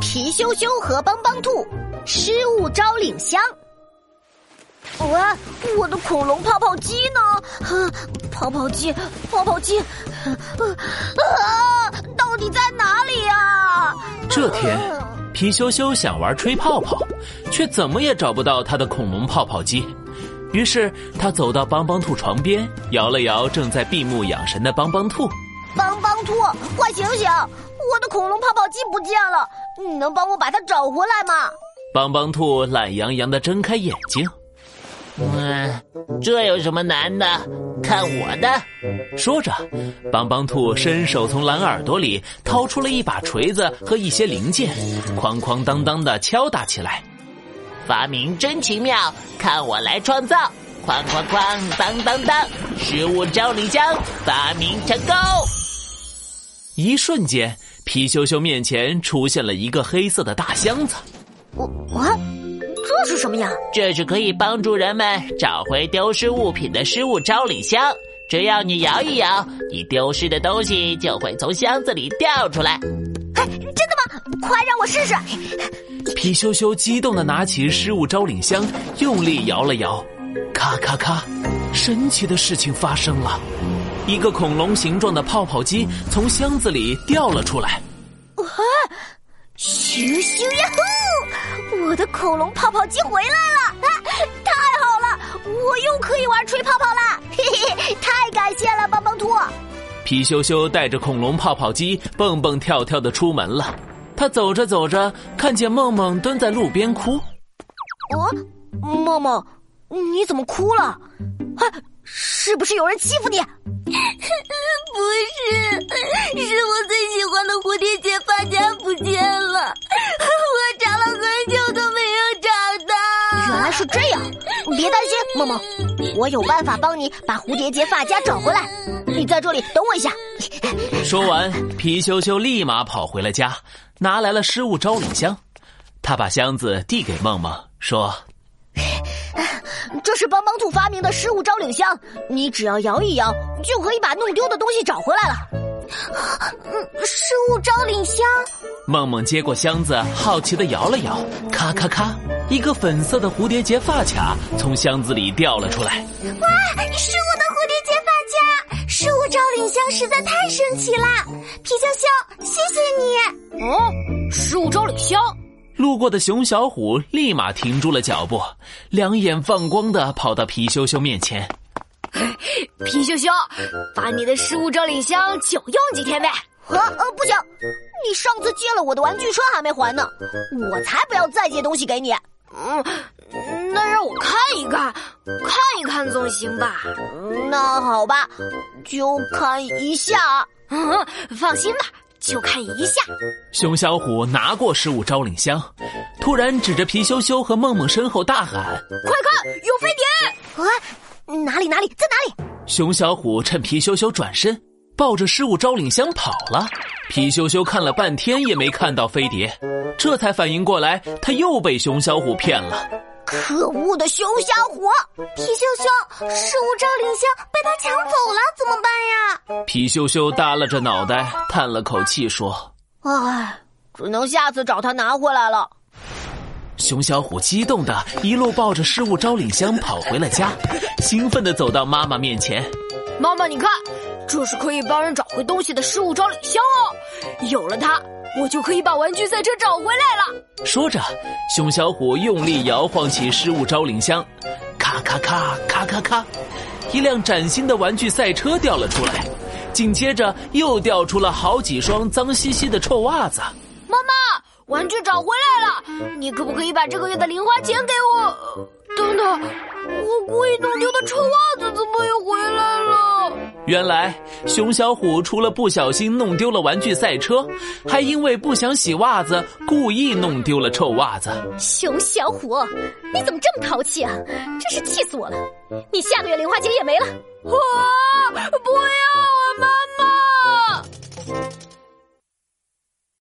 皮羞羞和帮帮兔，失物招领箱。喂，我的恐龙泡泡机呢？泡泡机，泡泡机，啊，到底在哪里呀？这天，皮羞羞想玩吹泡泡，却怎么也找不到他的恐龙泡泡机。于是他走到帮帮兔床边，摇了摇正在闭目养神的帮帮兔。帮帮兔，快醒醒！我的恐龙泡泡机不见了，你能帮我把它找回来吗？帮帮兔懒洋洋的睁开眼睛。嗯，这有什么难的？看我的！说着，帮帮兔伸手从蓝耳朵里掏出了一把锤子和一些零件，哐哐当当的敲打起来。发明真奇妙，看我来创造！哐哐哐，当当当，食物招领箱发明成功！一瞬间，皮羞羞面前出现了一个黑色的大箱子。我我。这是什么呀？这是可以帮助人们找回丢失物品的失物招领箱。只要你摇一摇，你丢失的东西就会从箱子里掉出来。哎，真的吗？快让我试试！皮羞羞激动的拿起失物招领箱，用力摇了摇，咔咔咔！神奇的事情发生了，一个恐龙形状的泡泡机从箱子里掉了出来。哇！咻咻呀呼！我的恐龙泡泡机回来了，太好了！我又可以玩吹泡泡啦，嘿嘿，太感谢了，帮帮兔。皮羞羞带着恐龙泡泡机蹦蹦跳跳的出门了。他走着走着，看见梦梦蹲在路边哭。哦，梦梦，你怎么哭了？啊，是不是有人欺负你？不是，是我最喜欢的蝴蝶结发夹不见了，我找了很久都没有找到。原来是这样，别担心，梦梦，我有办法帮你把蝴蝶结发夹找回来。你在这里等我一下。说完，皮羞羞立马跑回了家，拿来了失物招领箱。他把箱子递给梦梦，说。这是帮帮兔发明的失物招领箱，你只要摇一摇，就可以把弄丢的东西找回来了。失物招领箱，梦梦接过箱子，好奇的摇了摇，咔咔咔，一个粉色的蝴蝶结发卡从箱子里掉了出来。哇，是我的蝴蝶结发卡！失物招领箱实在太神奇啦！皮羞羞，谢谢你。哦，失物招领箱。路过的熊小虎立马停住了脚步，两眼放光的跑到皮羞羞面前。皮羞羞，把你的失物招领箱久用几天呗。啊呃，不行，你上次借了我的玩具车还没还呢，我才不要再借东西给你。嗯，那让我看一看，看一看总行吧？那好吧，就看一下。嗯，放心吧。就看一下，熊小虎拿过失物招领箱，突然指着皮羞羞和梦梦身后大喊：“快看，有飞碟！啊，哪里哪里，在哪里？”熊小虎趁皮羞羞转身，抱着失物招领箱跑了。皮羞羞看了半天也没看到飞碟，这才反应过来，他又被熊小虎骗了。可恶的熊小虎！皮秀秀，失物招领箱被他抢走了，怎么办呀？皮秀秀耷拉着脑袋，叹了口气说：“唉，只能下次找他拿回来了。”熊小虎激动的一路抱着失物招领箱跑回了家，兴奋的走到妈妈面前：“妈妈，你看，这是可以帮人找回东西的失物招领箱哦，有了它。”我就可以把玩具赛车找回来了。说着，熊小虎用力摇晃起失物招领箱，咔咔咔咔咔咔，一辆崭新的玩具赛车掉了出来。紧接着，又掉出了好几双脏兮兮的臭袜子。玩具找回来了，你可不可以把这个月的零花钱给我？等等，我故意弄丢的臭袜子怎么又回来了？原来，熊小虎除了不小心弄丢了玩具赛车，还因为不想洗袜子，故意弄丢了臭袜子。熊小虎，你怎么这么淘气啊？真是气死我了！你下个月零花钱也没了。啊！不要啊，妈妈！